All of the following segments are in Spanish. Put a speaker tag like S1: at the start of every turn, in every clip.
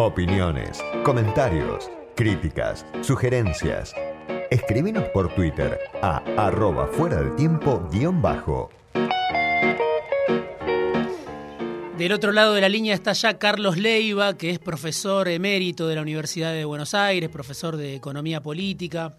S1: Opiniones, comentarios, críticas, sugerencias. Escribinos por Twitter a arroba fuera del tiempo guion bajo.
S2: Del otro lado de la línea está ya Carlos Leiva, que es profesor emérito de la Universidad de Buenos Aires, profesor de Economía Política.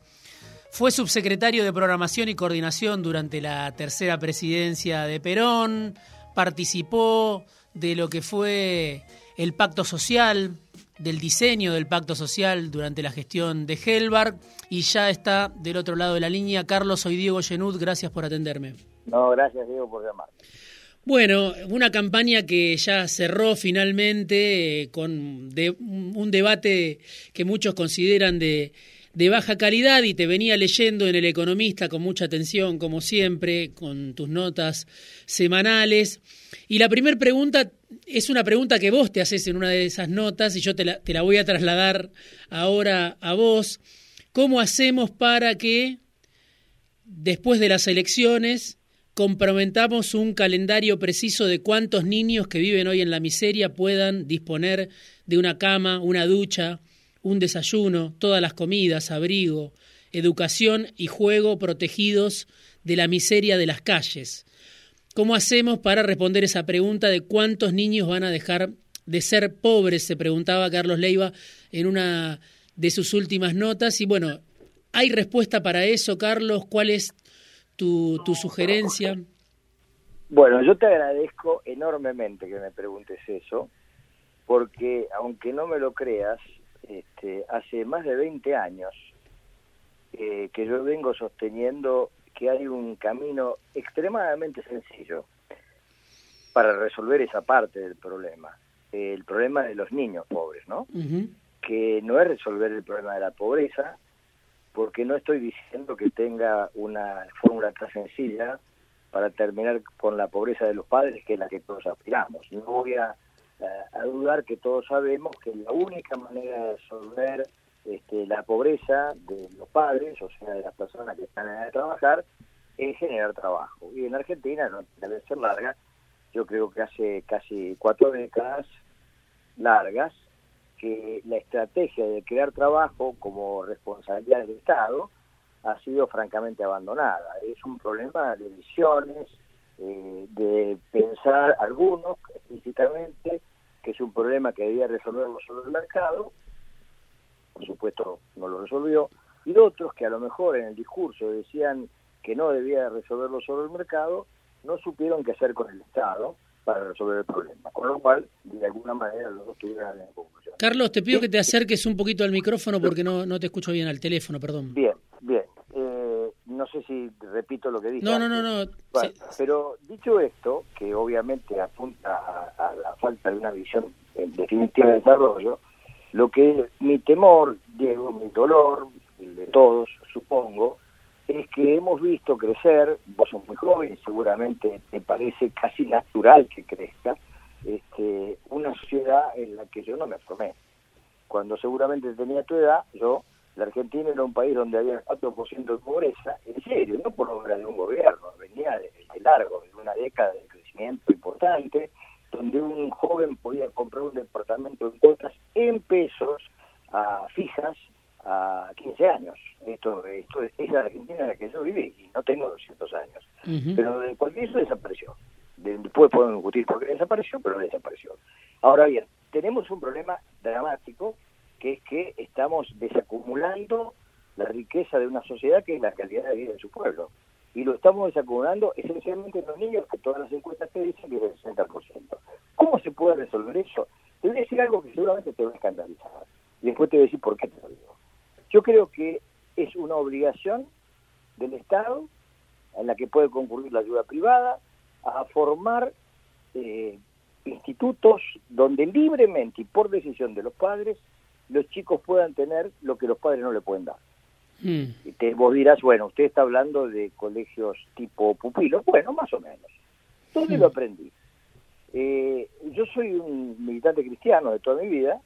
S2: Fue subsecretario de Programación y Coordinación durante la tercera presidencia de Perón, participó de lo que fue el pacto social, del diseño del pacto social durante la gestión de Helberg y ya está del otro lado de la línea. Carlos, soy Diego Genud, gracias por atenderme.
S3: No, gracias Diego por llamar.
S2: Bueno, una campaña que ya cerró finalmente eh, con un debate que muchos consideran de, de baja calidad y te venía leyendo en El Economista con mucha atención, como siempre, con tus notas semanales. Y la primera pregunta es una pregunta que vos te haces en una de esas notas y yo te la, te la voy a trasladar ahora a vos. ¿Cómo hacemos para que después de las elecciones comprometamos un calendario preciso de cuántos niños que viven hoy en la miseria puedan disponer de una cama, una ducha, un desayuno, todas las comidas, abrigo, educación y juego protegidos de la miseria de las calles. ¿Cómo hacemos para responder esa pregunta de cuántos niños van a dejar de ser pobres? Se preguntaba Carlos Leiva en una de sus últimas notas. Y bueno, ¿hay respuesta para eso, Carlos? ¿Cuál es tu, sugerencia?
S3: Bueno, yo te agradezco enormemente que me preguntes eso, porque aunque no me lo creas, este, hace más de 20 años eh, que yo vengo sosteniendo que hay un camino extremadamente sencillo para resolver esa parte del problema, el problema de los niños pobres, ¿no? Que no es resolver el problema de la pobreza, porque no estoy diciendo que tenga una fórmula tan sencilla para terminar con la pobreza de los padres, que es la que todos aspiramos. No voy a, a dudar que todos sabemos que la única manera de resolver este, la pobreza de los padres, o sea, de las personas que están de trabajar, es generar trabajo. Y en Argentina, no debe ser larga, yo creo que hace casi cuatro décadas largas, que la estrategia de crear trabajo como responsabilidad del Estado ha sido francamente abandonada. Es un problema de visiones, eh, de pensar algunos explícitamente que es un problema que debía resolverlo solo el mercado, por supuesto no lo resolvió, y otros que a lo mejor en el discurso decían que no debía resolverlo solo el mercado, no supieron qué hacer con el Estado para resolver el problema, con lo cual de alguna manera los dos tuvieron la conclusión.
S2: Carlos, te pido que te acerques un poquito al micrófono porque no, no te escucho bien al teléfono, perdón.
S3: Bien, bien. Eh, no sé si repito lo que dije.
S2: No, no, no, no.
S3: Pero dicho esto, que obviamente apunta a, la falta de una visión definitiva de desarrollo, lo que mi temor, Diego, mi dolor, el de todos, supongo, es que hemos visto crecer, vos sos muy joven seguramente te parece casi natural que crezca, este, una sociedad en la que yo no me formé. Cuando seguramente tenía tu edad, yo, la Argentina era un país donde había 4% de pobreza, en serio, no por obra de un gobierno, venía de, de largo, de una década de crecimiento importante, donde un joven podía comprar un departamento en cuotas en pesos a fijas a 15 años. Esto, esto es la Argentina en la que yo viví y no tengo 200 años. Pero de cualquier eso desapareció. Después podemos discutir por qué desapareció, pero desapareció. Ahora bien, tenemos un problema dramático que es que estamos desacumulando la riqueza de una sociedad que es la calidad de vida de su pueblo. Y lo estamos desacumulando esencialmente en los niños, que todas las encuestas te dicen que es el 60%. ¿Cómo se puede resolver eso? Te voy a decir algo que seguramente te va a escandalizar. Y después te voy a decir por qué te lo digo. Yo creo que es una obligación del Estado, en la que puede concurrir la ayuda privada, a formar eh, institutos donde libremente y por decisión de los padres los chicos puedan tener lo que los padres no le pueden dar. Mm. Y te, vos dirás, bueno, usted está hablando de colegios tipo pupilo. Bueno, más o menos. ¿Dónde mm. lo aprendí? Eh, yo soy un militante cristiano de toda mi vida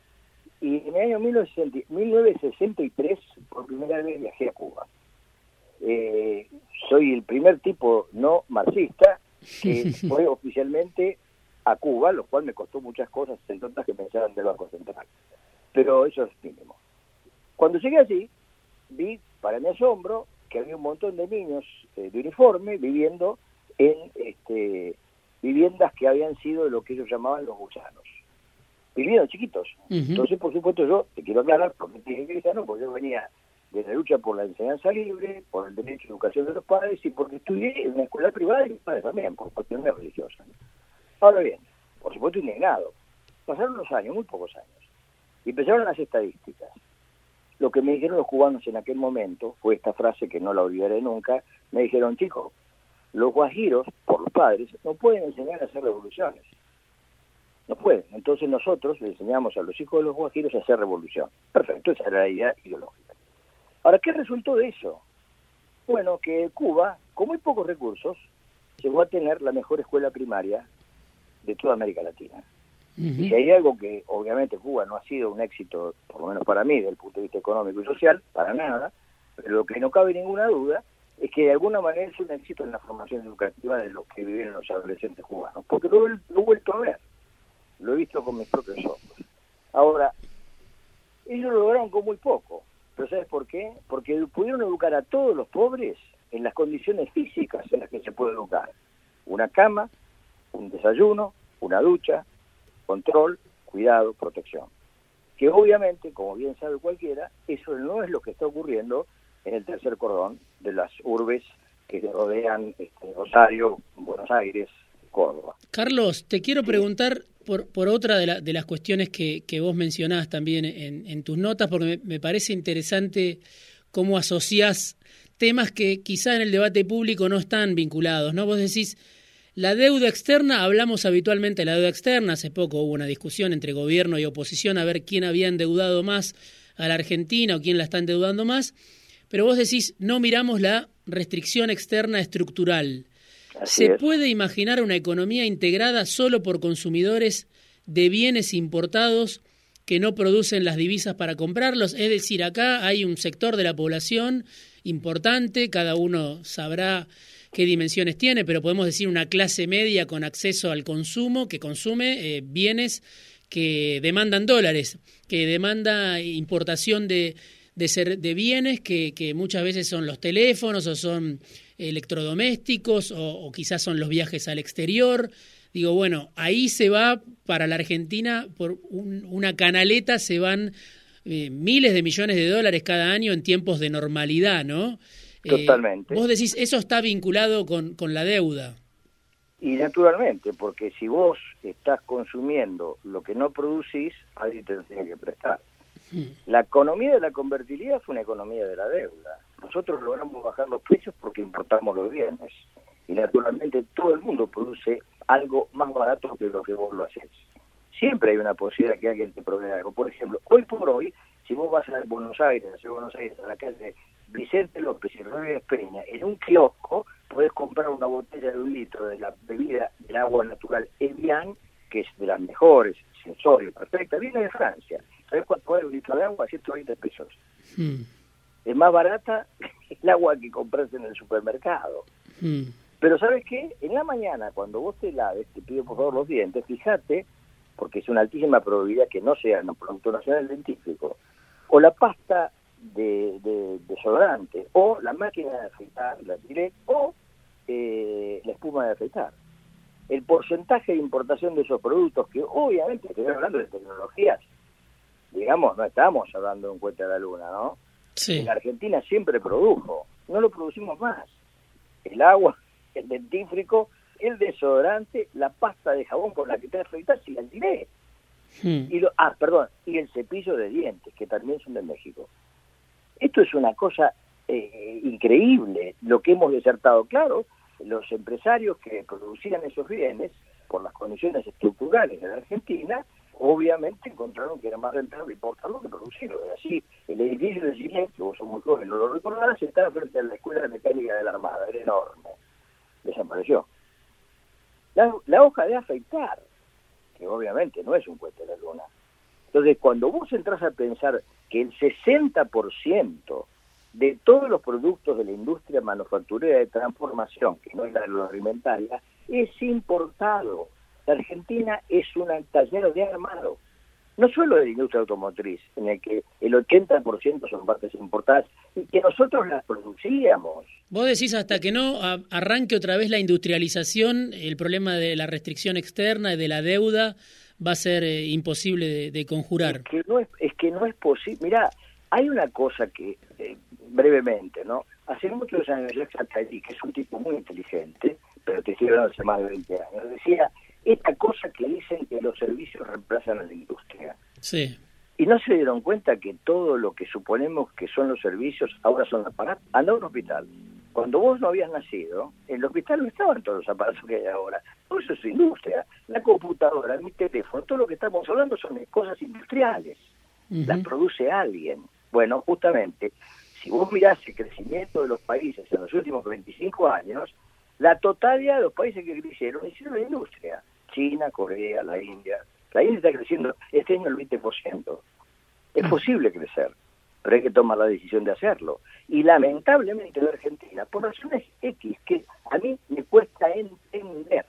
S3: y en el año 1963 por primera vez viajé a Cuba. Eh, soy el primer tipo no marxista que fue oficialmente a Cuba, lo cual me costó muchas cosas, entre otras que pensaban del Banco Central. Pero eso es mínimo. Cuando llegué allí, vi, para mi asombro, que había un montón de niños eh, de uniforme viviendo en este, viviendas que habían sido lo que ellos llamaban los gusanos. Viviendo chiquitos. Entonces, por supuesto, yo te quiero aclarar porque dije cristiano, porque yo venía de la lucha por la enseñanza libre, por el derecho a educación de los padres y porque estudié en una escuela privada y mis padres también, por cuestiones religiosas. Ahora bien, por supuesto indignado. Pasaron los años, muy pocos años, y empezaron las estadísticas. Lo que me dijeron los cubanos en aquel momento fue esta frase que no la olvidaré nunca. Me dijeron, chicos, los guajiros, por los padres, no pueden enseñar a hacer revoluciones. No pueden. Entonces nosotros le enseñamos a los hijos de los guajiros a hacer revolución. Perfecto, esa era la idea ideológica. Ahora, ¿qué resultó de eso? Bueno, que Cuba, con muy pocos recursos, llegó a tener la mejor escuela primaria de toda América Latina. Y si hay algo que obviamente Cuba no ha sido un éxito, por lo menos para mí, desde el punto de vista económico y social, para nada, pero lo que no cabe ninguna duda es que de alguna manera es un éxito en la formación educativa de los que viven los adolescentes cubanos, porque lo, lo he vuelto a ver, lo he visto con mis propios ojos. Ahora, ellos lo lograron con muy poco, pero ¿sabes por qué? Porque pudieron educar a todos los pobres en las condiciones físicas en las que se puede educar. Una cama, un desayuno, una ducha, control, cuidado, protección. Que obviamente, como bien sabe cualquiera, eso no es lo que está ocurriendo en el tercer cordón de las urbes que rodean este, Rosario, Buenos Aires, Córdoba.
S2: Carlos, te quiero preguntar por, por otra de, de las cuestiones que, que, vos mencionás también en, tus notas, porque me, parece interesante cómo asociás temas que quizá en el debate público no están vinculados, ¿no? Vos decís, la deuda externa, hablamos habitualmente de la deuda externa, hace poco hubo una discusión entre gobierno y oposición a ver quién había endeudado más a la Argentina o quién la está endeudando más, pero vos decís, no miramos la restricción externa estructural. ¿Se puede imaginar una economía integrada solo por consumidores de bienes importados que no producen las divisas para comprarlos? Es decir, acá hay un sector de la población importante, cada uno sabrá qué dimensiones tiene, pero podemos decir una clase media con acceso al consumo que consume eh, bienes que demandan dólares, que demanda importación de, de, bienes que, que, muchas veces son los teléfonos o son electrodomésticos o, quizás son los viajes al exterior. Digo, bueno, ahí se va para la Argentina, por una canaleta se van eh, miles de millones de dólares cada año en tiempos de normalidad, ¿no?
S3: Eh, Totalmente.
S2: vos decís, eso está vinculado con, con la deuda.
S3: Y naturalmente, porque si vos estás consumiendo lo que no producís, alguien te tiene que prestar. Hmm. La economía de la convertibilidad fue una economía de la deuda. Nosotros logramos bajar los precios porque importamos los bienes. Y naturalmente todo el mundo produce algo más barato que lo que vos lo haces. Siempre hay una posibilidad que alguien te provea algo. Por ejemplo, hoy por hoy, si vos vas a Buenos Aires, a Buenos Aires, a la calle Vicente López y Rodríguez Peña, en un kiosco puedes comprar una botella de un litro de la bebida del agua natural Evian, que es de las mejores, sensorio, perfecta, viene de Francia. ¿Sabes cuánto vale un litro de agua? 120 pesos. Hmm. Es más barata el agua que compras en el supermercado. Hmm. Pero ¿sabes qué? En la mañana, cuando vos te laves, te pido por favor los dientes, fíjate, porque es una altísima probabilidad que no sea un producto nacional dentífrico, o la pasta de, de desodorante, o la máquina de afeitar, la direct, o eh, la espuma de afeitar. El porcentaje de importación de esos productos, que obviamente estoy hablando de tecnologías, digamos, no estamos hablando de un cuenta de la luna, ¿no?
S2: Sí.
S3: La Argentina siempre produjo, no lo producimos más. El agua, el dentífrico, el desodorante, la pasta de jabón con la que te afeitas y la tiré. Hmm. Y lo, ah, perdón, y el cepillo de dientes, que también son de México. Esto es una cosa eh, increíble, lo que hemos desertado. Claro, los empresarios que producían esos bienes, por las condiciones estructurales de la Argentina, obviamente encontraron que era más rentable importarlo que producirlo. Así, el edificio de Chile, que vos sos muy joven, no lo recordarás, estaba frente a la Escuela de Mecánica de la Armada, era enorme. Desapareció. La, la hoja de afeitar, que obviamente no es un cuento de la luna. Entonces, cuando vos entras a pensar que el 60% de todos los productos de la industria manufacturera de transformación, que no es la agroalimentaria, es importado. La Argentina es un taller de armado, no solo de la industria automotriz, en el que el 80% son partes importadas y que nosotros las producíamos.
S2: Vos decís hasta que no arranque otra vez la industrialización, el problema de la restricción externa y de la deuda va a ser eh, imposible de, conjurar.
S3: Es que no es, es que no es posible. Mirá, hay una cosa que, eh, brevemente, ¿no? Hace muchos años, Jacques Attali, que es un tipo muy inteligente, pero te estoy hablando hace más de 20 años, decía esta cosa que dicen que los servicios reemplazan a la industria.
S2: Sí.
S3: Y no se dieron cuenta que todo lo que suponemos que son los servicios ahora son aparatos. Anda a un hospital. Cuando vos no habías nacido, en el hospital no estaban todos los aparatos que hay ahora. Todo eso es industria. La computadora, mi teléfono, todo lo que estamos hablando son cosas industriales. Las produce alguien. Bueno, justamente, si vos mirás el crecimiento de los países en los últimos 25 años, la totalidad de los países que crecieron hicieron la industria. China, Corea, la India. La India está creciendo este año el 20%. Es posible crecer, pero hay que tomar la decisión de hacerlo. Y lamentablemente la Argentina, por razones X que a mí me cuesta entender,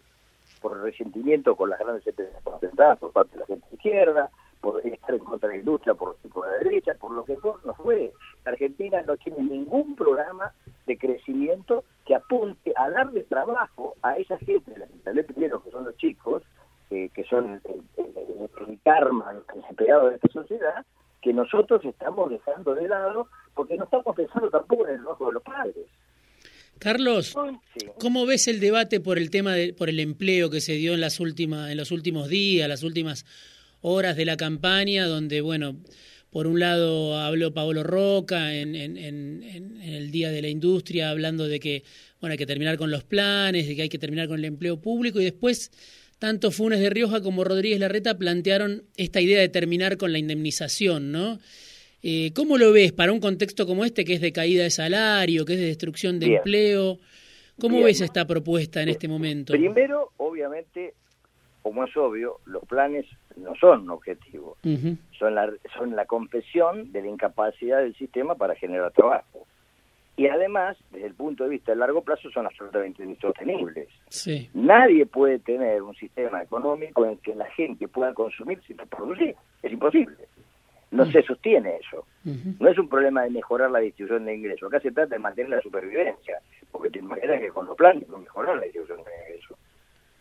S3: por el resentimiento con las grandes empresas concentradas por parte de la gente izquierda, por estar en contra de la industria, por, por la derecha, por lo que no fue. Argentina no tiene ningún programa de crecimiento que apunte a darle trabajo a esa gente, la que primero, que son los chicos, que son el, karma, los de esta sociedad, que nosotros estamos dejando de lado porque no estamos pensando tampoco en el trabajo de los padres.
S2: Carlos, ¿cómo ves el debate por el tema de, por el empleo que se dio en las últimas en los últimos días, las últimas horas de la campaña, donde, bueno, por un lado habló Pablo Roca en, el Día de la Industria, hablando de que, bueno, hay que terminar con los planes, de que hay que terminar con el empleo público, y después tanto Funes de Rioja como Rodríguez Larreta plantearon esta idea de terminar con la indemnización, ¿no? Eh, ¿Cómo lo ves para un contexto como este, que es de caída de salario, que es de destrucción de empleo? ¿Cómo ves esta propuesta en este momento?
S3: Primero, obviamente, como es obvio, los planes no son un objetivo, son, la, son la confesión de la incapacidad del sistema para generar trabajo. Y además, desde el punto de vista de largo plazo, son absolutamente insostenibles. Nadie puede tener un sistema económico en que la gente pueda consumir sin producir. Es imposible. No se sostiene eso. No es un problema de mejorar la distribución de ingresos. Acá se trata de mantener la supervivencia. Porque te imaginas que con los planes no mejorar la distribución de ingresos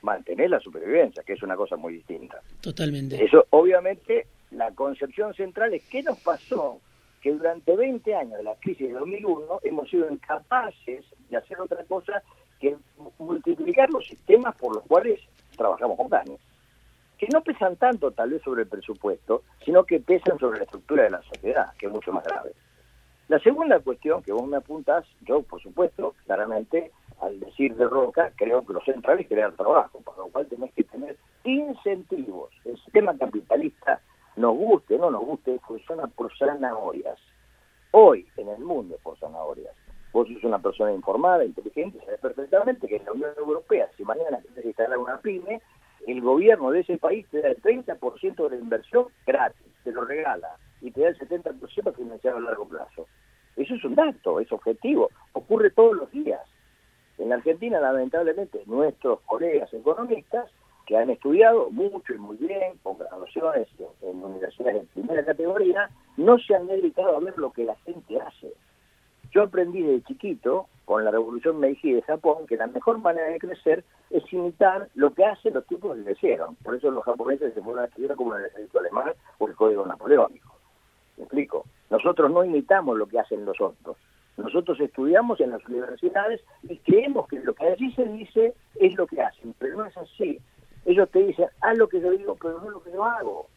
S3: mantener la supervivencia, que es una cosa muy distinta.
S2: Totalmente.
S3: Eso, obviamente, la concepción central es qué nos pasó que durante 20 años de la crisis de 2001 hemos sido incapaces de hacer otra cosa que multiplicar los sistemas por los cuales trabajamos con planes, que no pesan tanto tal vez sobre el presupuesto, sino que pesan sobre la estructura de la sociedad, que es mucho más grave. La segunda cuestión que vos me apuntas, yo por supuesto, claramente, al decir de Roca, creo que lo central es crear trabajo, por lo cual tenés que tener incentivos. El sistema capitalista, nos guste no nos guste, funciona por zanahorias. Hoy, en el mundo, por zanahorias. Vos sos una persona informada, inteligente, sabes perfectamente que en la Unión Europea, si mañana quieres instalar una pyme, el gobierno de ese país te da el 30% de la inversión gratis, te lo regala, y te da el 70% financiado a largo plazo. Eso es un dato, es objetivo, ocurre todos los días. En la Argentina, lamentablemente, nuestros colegas economistas, que han estudiado mucho y muy bien, con graduaciones en universidades de primera categoría, no se han dedicado a ver lo que la gente hace. Yo aprendí desde chiquito, con la revolución Meiji de Japón, que la mejor manera de crecer es imitar lo que hacen los tipos que crecieron. Por eso los japoneses se fueron a estudiar como el ejército alemán o el código napoleónico. ¿Me explico? Nosotros no imitamos lo que hacen los otros. Nosotros estudiamos en las universidades y creemos que lo que allí se dice es lo que hacen, pero no es así. Ellos te dicen, haz lo que yo digo, pero no lo que yo hago.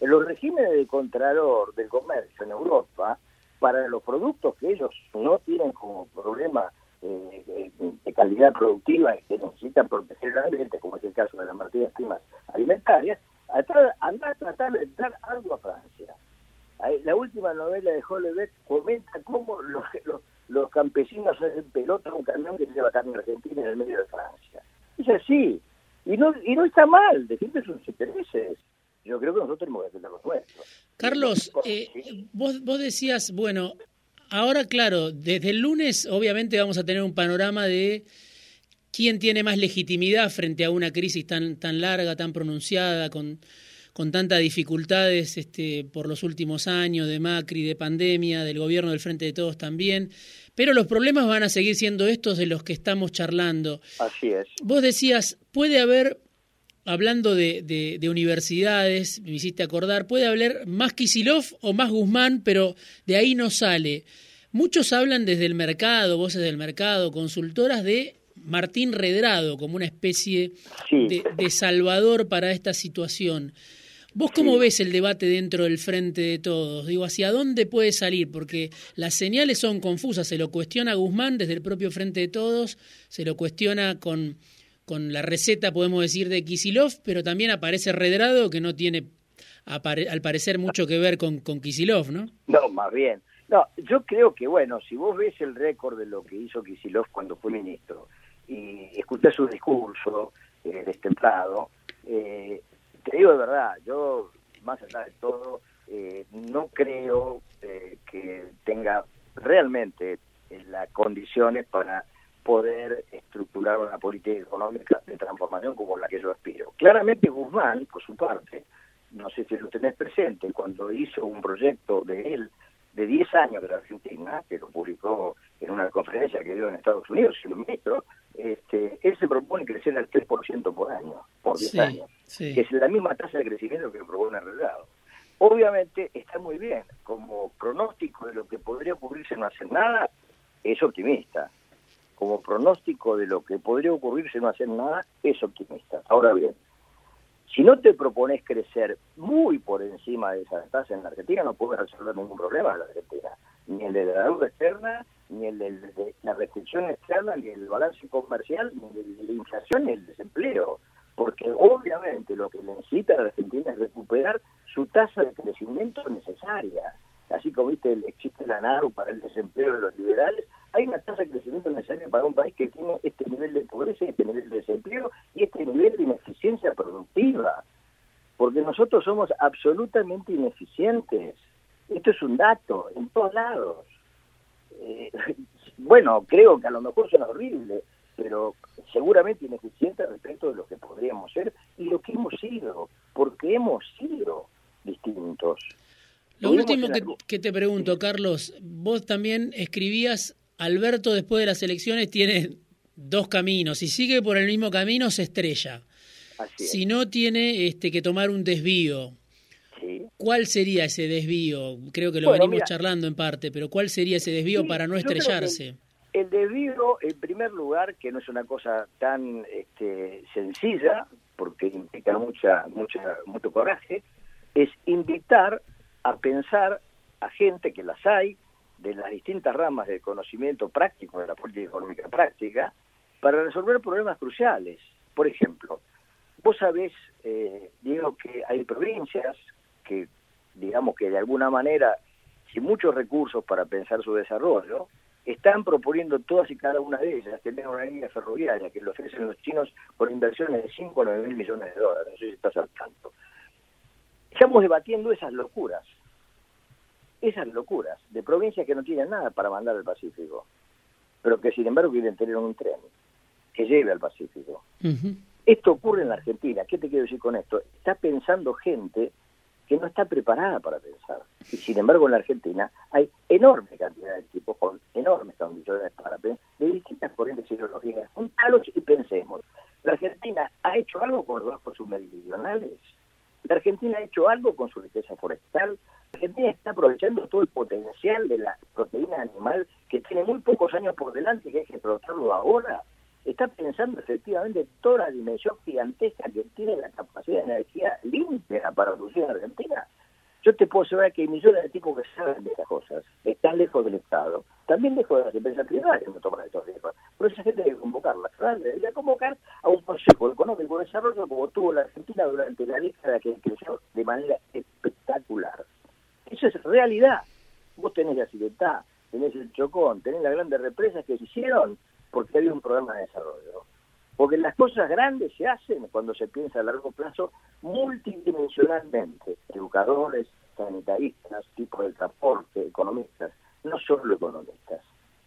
S3: En los regímenes de contralor del comercio en Europa, para los productos que ellos no tienen como problema eh, de, calidad productiva y que necesitan proteger el ambiente, como es el caso de las materias primas alimentarias, anda a tratar de entrar algo a Francia la última novela de Hollebeck comenta cómo los, los, campesinos hacen pelota a un camión que lleva carne argentina en el medio de Francia. Es así. Y no, y no está mal, defiende sus intereses. Yo creo que nosotros tenemos que defender los nuestros.
S2: Carlos, eh, vos, vos decías, bueno, ahora claro, desde el lunes obviamente vamos a tener un panorama de quién tiene más legitimidad frente a una crisis tan, tan larga, tan pronunciada, con, con tantas dificultades este, por los últimos años de Macri, de pandemia, del gobierno del Frente de Todos también. Pero los problemas van a seguir siendo estos de los que estamos charlando.
S3: Así es.
S2: Vos decías, puede haber, hablando de, de, universidades, me hiciste acordar, puede haber más Kisilov o más Guzmán, pero de ahí no sale. Muchos hablan desde el mercado, voces del mercado, consultoras de Martín Redrado como una especie de, salvador para esta situación. ¿Vos cómo ves el debate dentro del frente de todos? Digo, ¿hacia dónde puede salir? Porque las señales son confusas. Se lo cuestiona Guzmán desde el propio frente de todos, se lo cuestiona con, con la receta, podemos decir, de Kisilov, pero también aparece Redrado que no tiene, al parecer, mucho que ver con, con Kisilov, ¿no?
S3: No, más bien. No, yo creo que, bueno, si vos ves el récord de lo que hizo Kisilov cuando fue ministro, y escuché su discurso eh, destemplado, eh, te digo de verdad, yo, más allá de todo, eh, no creo eh, que tenga realmente las condiciones para poder estructurar una política económica de transformación como la que yo aspiro. Claramente Guzmán, por su parte, no sé si lo tenés presente, cuando hizo un proyecto de él de 10 años de la Argentina, que lo publicó en una conferencia que dio en Estados Unidos, el ministro, este, él se propone crecer al 3% por año, por 10 años, que es la misma tasa de crecimiento que propone el relado. Obviamente está muy bien, como pronóstico de lo que podría ocurrirse no hacer nada, es optimista. Como pronóstico de lo que podría ocurrirse no hacer nada, es optimista. Ahora bien, si no te propones crecer muy por encima de esa tasa en la Argentina, no puedes resolver ningún problema en la Argentina. Ni el de la deuda externa, ni el de, la restricción externa, ni el balance comercial, ni el de la inflación, ni el desempleo. Porque obviamente lo que necesita la Argentina es recuperar su tasa de crecimiento necesaria. Así como viste, existe la NARU para el desempleo de los liberales, hay una tasa de crecimiento necesaria para un país que tiene este nivel de pobreza, este nivel de desempleo y este nivel de ineficiencia productiva. Porque nosotros somos absolutamente ineficientes. Esto es un dato en todos lados. Eh, bueno, creo que a lo mejor suena horrible, pero seguramente ineficiente respecto de lo que podríamos ser y lo que hemos sido, porque hemos sido distintos.
S2: Lo último que, te pregunto, Carlos, vos también escribías, Alberto después de las elecciones tiene dos caminos, si sigue por el mismo camino se estrella. Si no tiene este, que tomar un desvío, ¿Cuál sería ese desvío? Creo que lo venimos charlando en parte, pero ¿cuál sería ese desvío para no estrellarse?
S3: El, desvío, en primer lugar, que no es una cosa tan este, sencilla, porque implica mucha, mucha, mucho coraje, es invitar a pensar a gente que las hay, de las distintas ramas del conocimiento práctico de la política económica práctica, para resolver problemas cruciales. Por ejemplo, vos sabés, eh, Diego, que hay provincias que, digamos que de alguna manera, sin muchos recursos para pensar su desarrollo, están proponiendo todas y cada una de ellas tener una línea ferroviaria que lo ofrecen los chinos por inversiones de 5 a 9 mil millones de dólares. No sé si estás al tanto. Estamos debatiendo esas locuras, esas locuras de provincias que no tienen nada para mandar al Pacífico, pero que sin embargo quieren tener un tren que lleve al Pacífico. Esto ocurre en la Argentina. ¿Qué te quiero decir con esto? Está pensando gente que no está preparada para pensar. Y sin embargo en la Argentina hay enorme cantidad de tipos con enormes condiciones para pensar, de distintas corrientes ideológicas. Juntalos y pensemos. ¿La Argentina ha hecho algo con los bajos submeridionales? ¿La Argentina ha hecho algo con su riqueza forestal? ¿La Argentina está aprovechando todo el potencial de la proteína animal que tiene muy pocos años por delante y que hay que explotarlo ahora? Está pensando efectivamente toda la dimensión gigantesca que tiene la capacidad de energía limpia para producir en Argentina. Yo te puedo asegurar que hay millones de tipos que saben de esas cosas, están lejos del Estado, también lejos de las empresas privadas que no toman estos riesgos. Por esa gente debe convocarla, debería convocar a un Consejo Económico de Desarrollo como tuvo la Argentina durante la década que creció de manera espectacular. Eso es realidad. Vos tenés la Civetá, tenés el Chocón, tenés las grandes represas que se hicieron porque había un programa de desarrollo. Porque las cosas grandes se hacen cuando se piensa a largo plazo multidimensionalmente. Educadores, sanitaristas, tipos de transporte, economistas, no solo economistas.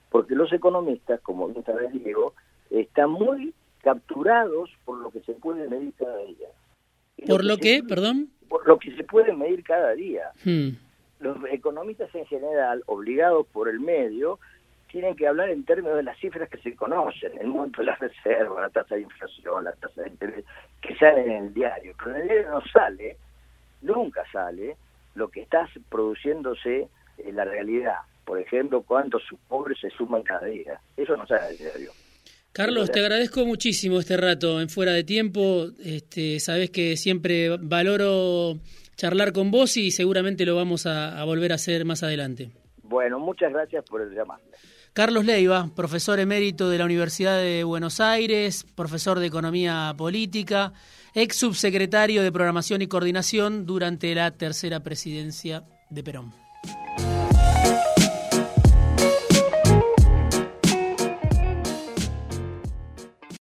S3: Porque los economistas, como bien sabes Diego, están muy capturados por lo que se puede medir cada día.
S2: ¿Por lo que, perdón?
S3: Por lo que se puede medir cada día.
S2: Hmm.
S3: Los economistas en general, obligados por el medio, tienen que hablar en términos de las cifras que se conocen, el monto de la reserva, la tasa de inflación, la tasa de interés, que salen en el diario. Pero en el diario no sale, nunca sale, lo que está produciéndose en la realidad. Por ejemplo, cuántos pobres se suman cada día. Eso no sale en el diario.
S2: Carlos, te agradezco muchísimo este rato en Fuera de Tiempo. Este, sabes que siempre valoro charlar con vos y seguramente lo vamos a, volver a hacer más adelante.
S3: Bueno, muchas gracias por el llamado.
S2: Carlos Leiva, profesor emérito de la Universidad de Buenos Aires, profesor de Economía Política, ex subsecretario de Programación y Coordinación durante la tercera presidencia de Perón.